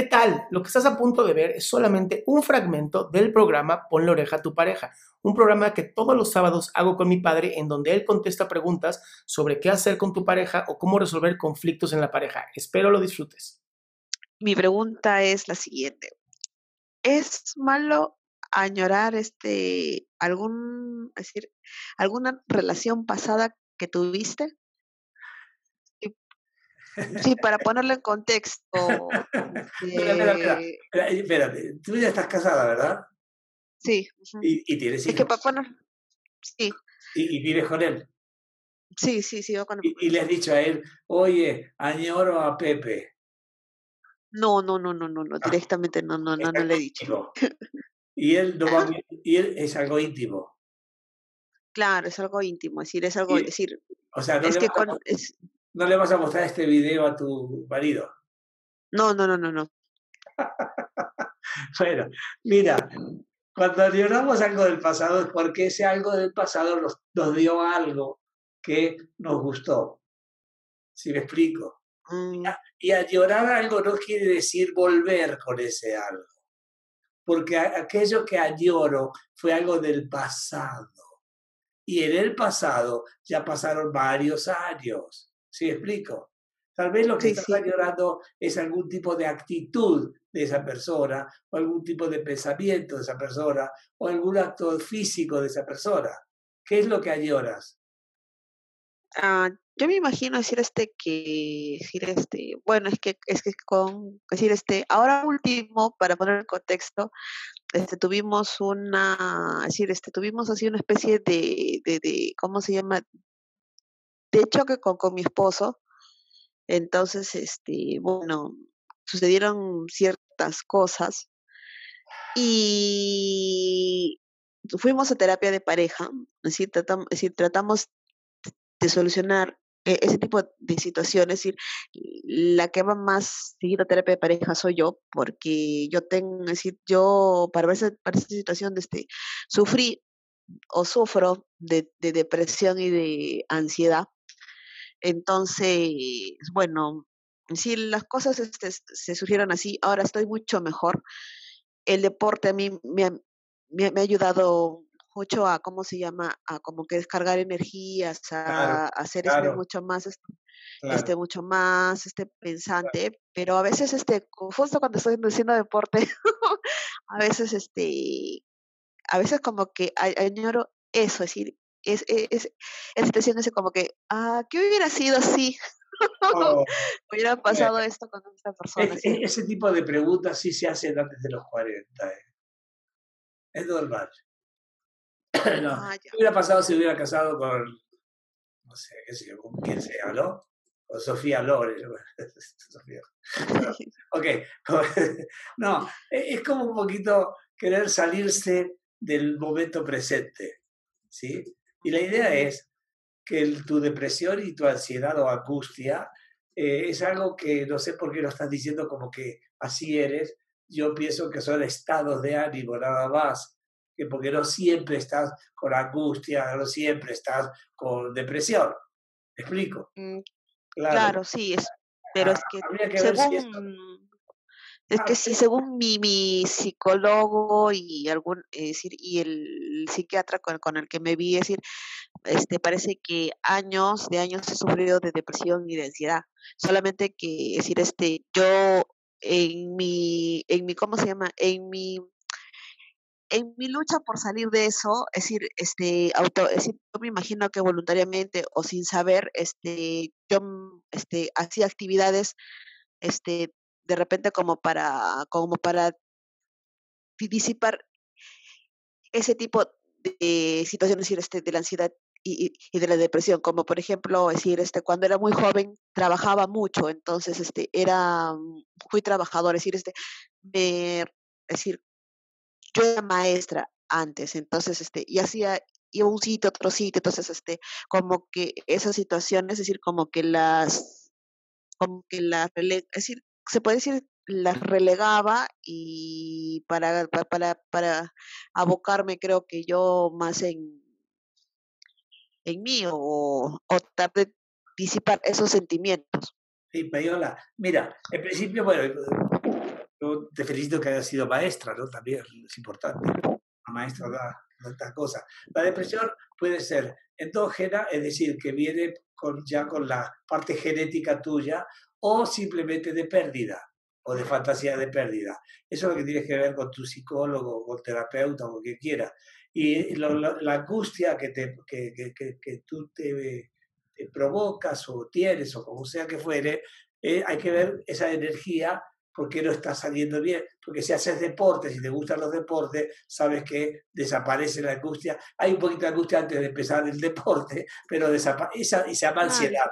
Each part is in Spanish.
¿Qué tal? Lo que estás a punto de ver es solamente un fragmento del programa Ponle oreja a tu pareja, un programa que todos los sábados hago con mi padre en donde él contesta preguntas sobre qué hacer con tu pareja o cómo resolver conflictos en la pareja. Espero lo disfrutes. Mi pregunta es la siguiente. ¿Es malo añorar este algún, decir, alguna relación pasada que tuviste? Sí, para ponerlo en contexto. Espera, Espérate, tú ya estás casada, ¿verdad? sí. Y, y tienes es hijos. que para poner, sí, Y, y vives con él. sí, sí, sí, yo con Y, y le has dicho a él, oye, añoro a Pepe. No, no, no, no, no, no, Ah. directamente no, no, no, Es no le he dicho. Y él, no va a- y él es algo íntimo. Claro, es algo íntimo, es decir, es algo, es decir, O sea, no, es que con, es, no le vas a mostrar este video a tu marido. no, no, no, no, no. Bueno, mira, cuando añoramos algo del pasado es porque ese algo del pasado nos, nos dio algo que nos gustó. ¿Sí me explico? Mm, Y añorar algo no quiere decir volver con ese algo. Porque a- aquello que añoro fue algo del pasado. Y en el pasado ya pasaron varios años. ¿Sí explico? Tal vez lo que Sí, estás sí. añorando es algún tipo de actitud de esa persona, o algún tipo de pensamiento de esa persona, o algún acto físico de esa persona. ¿Qué es lo que añoras? Ah, yo me imagino decir este que decir este, bueno, es que es que con decir este, ahora último para poner en contexto, este tuvimos una, es decir, este tuvimos así una especie de de, de ¿cómo se llama? De choque con, con mi esposo. Entonces, este, bueno, sucedieron ciertas cosas y fuimos a terapia de pareja, es decir, tratam- es tratamos de solucionar e- ese tipo de situaciones, es decir, la que va más seguida a terapia de pareja soy yo, porque yo tengo, es decir, yo para esa, para esa situación este, sufrí o sufro de, de depresión y de ansiedad. Entonces, bueno, si las cosas este, se surgieron así, ahora estoy mucho mejor. El deporte a mí me ha, me ha- me ha ayudado mucho a, ¿cómo se llama? A como que descargar energías, Claro, a, hacer este claro, mucho más, este, claro. este, mucho más este pensante, pero a veces este, justo cuando estoy haciendo deporte, a veces este, a veces como que añoro eso, es decir, es, es, es- esa situación ese como que, ah, ¿qué hubiera sido así? Oh, Hubiera pasado esto con esta persona, Es- es- ese tipo de preguntas sí se hacen antes de los 40. ¿eh? Es normal. No, Ah, ¿Qué hubiera pasado si hubiera casado con, no sé, qué sé yo, con quién sea, ¿no? Con Sofía. No, ok, no, e- es como un poquito querer salirse del momento presente, ¿sí? Y la idea es que el- tu depresión y tu ansiedad o angustia eh, es algo que no sé por qué lo estás diciendo como que así eres. Yo pienso que son estados de ánimo nada más, que porque no siempre estás con angustia, no siempre estás con depresión. ¿Me explico? Mm, Claro. Claro, sí, es, Pero es que según es que sí, según mi, mi psicólogo y algún, decir, y el psiquiatra con, con, el que me vi, es decir, este parece que años de años he sufrido de depresión y de ansiedad. Solamente que, es decir, este, yo en mi, en mi, ¿cómo se llama? En mi en mi lucha por salir de eso, es decir, este, auto, es decir, yo me imagino que voluntariamente o sin saber, este, yo, este, hacía actividades, este, de repente como para, como para disipar ese tipo de situaciones, decir, este, de la ansiedad y, y, de la depresión, como por ejemplo, decir, este, cuando era muy joven trabajaba mucho, entonces, este, era muy trabajador, es decir, este, me, decir, yo era maestra antes, entonces, este, y hacía, iba un sitio, otro sitio, entonces, este, como que esas situaciones, es decir, como que las, como que las, es decir, se puede decir, las relegaba y para, para, para abocarme creo que yo más en, en mí o, o tratar de disipar esos sentimientos. Sí, Payola, mira, en principio, bueno, yo te felicito que hayas sido maestra, ¿no? También es importante. La maestra da tanta cosa. La depresión puede ser endógena, es decir, que viene con, ya con la parte genética tuya, o simplemente de pérdida o de fantasía de pérdida. Eso es lo que tienes que ver con tu psicólogo, con terapeuta, o quien quiera. Y la angustia que, te, que, que, que tú te, provocas o tienes, o como sea que fuere, eh, hay que ver esa energía ¿Por qué no está saliendo bien? Porque si haces deporte, si te gustan los deportes, sabes que desaparece la angustia. Hay un poquito de angustia antes de empezar el deporte, pero desaparece y se llama ansiedad.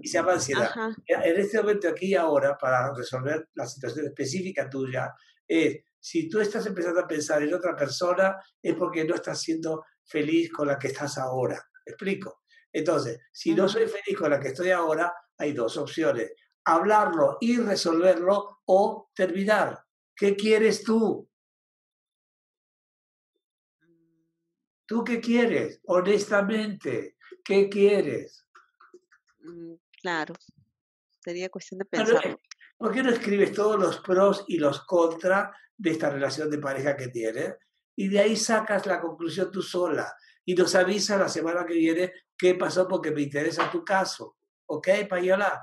y se llama ansiedad. En este momento, aquí y ahora, para resolver la situación específica tuya, es si tú estás empezando a pensar en otra persona, es porque no estás siendo feliz con la que estás ahora. ¿Me explico? Entonces, si no soy feliz con la que estoy ahora, hay dos opciones hablarlo y resolverlo o terminar. ¿Qué quieres tú? ¿Tú qué quieres? Honestamente, ¿qué quieres? Mm, claro, sería cuestión de pensar. ¿Por qué no escribes todos los pros y los contras de esta relación de pareja que tienes? Y de ahí sacas la conclusión tú sola y nos avisas la semana que viene qué pasó porque me interesa tu caso. ¿Ok, Payola?